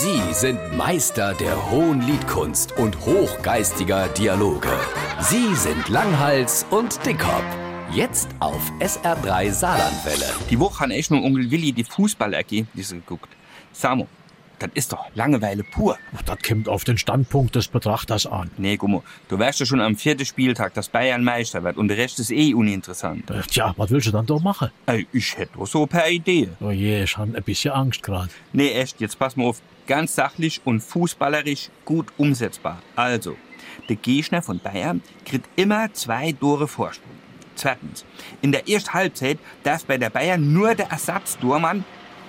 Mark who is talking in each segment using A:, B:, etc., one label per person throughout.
A: Sie sind Meister der hohen Liedkunst und hochgeistiger Dialoge. Sie sind Langhals und Dickhop. Jetzt auf SR3 Saarlandwelle.
B: Die Woche han ich mit Onkel Willi die Fußballergebnisse geguckt. Samo, das ist doch Langeweile pur.
C: Das kommt auf den Standpunkt des Betrachters an.
B: Nee, Gummo, du weißt ja schon am vierten Spieltag, dass Bayern Meister wird und der Rest ist eh uninteressant.
C: Äh, Tja, was willst du dann doch machen?
B: Ey, ich hätte doch so ein paar Ideen.
C: Oh je, ich habe ein bisschen Angst gerade.
B: Nee, echt, jetzt pass mal auf. Ganz sachlich und fußballerisch gut umsetzbar. Also, der Gegner von Bayern kriegt immer zwei Tore Vorsprung. Zweitens, in der ersten Halbzeit darf bei der Bayern nur der Ersatzdormann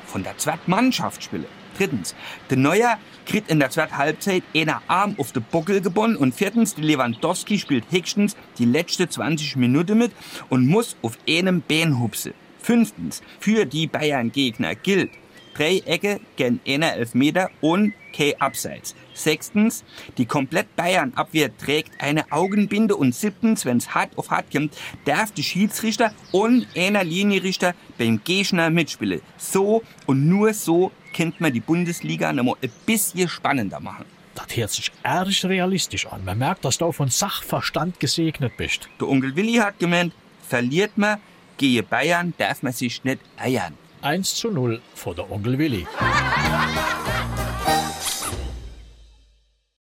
B: von der zweiten Mannschaft spielen. Drittens, der Neuer kriegt in der zweiten Halbzeit einer Arm auf den Buckel gebunden und viertens, der Lewandowski spielt höchstens die letzte 20 Minuten mit und muss auf einem Bein hupsen. Fünftens, für die Bayern-Gegner gilt, drei Ecke gen einer Elfmeter und kein Abseits. Sechstens, die komplett Bayern-Abwehr trägt eine Augenbinde und siebtens, wenn's hart auf hart kommt, darf die Schiedsrichter und einer Linienrichter beim Gegner mitspielen. So und nur so kennt man die Bundesliga noch mal ein bisschen spannender machen.
C: Das hört sich ehrlich realistisch an. Man merkt, dass du von Sachverstand gesegnet bist.
B: Der Onkel Willi hat gemeint, verliert man, gehe Bayern, darf man sich nicht eiern.
C: 1 zu 0 vor der Onkel Willi.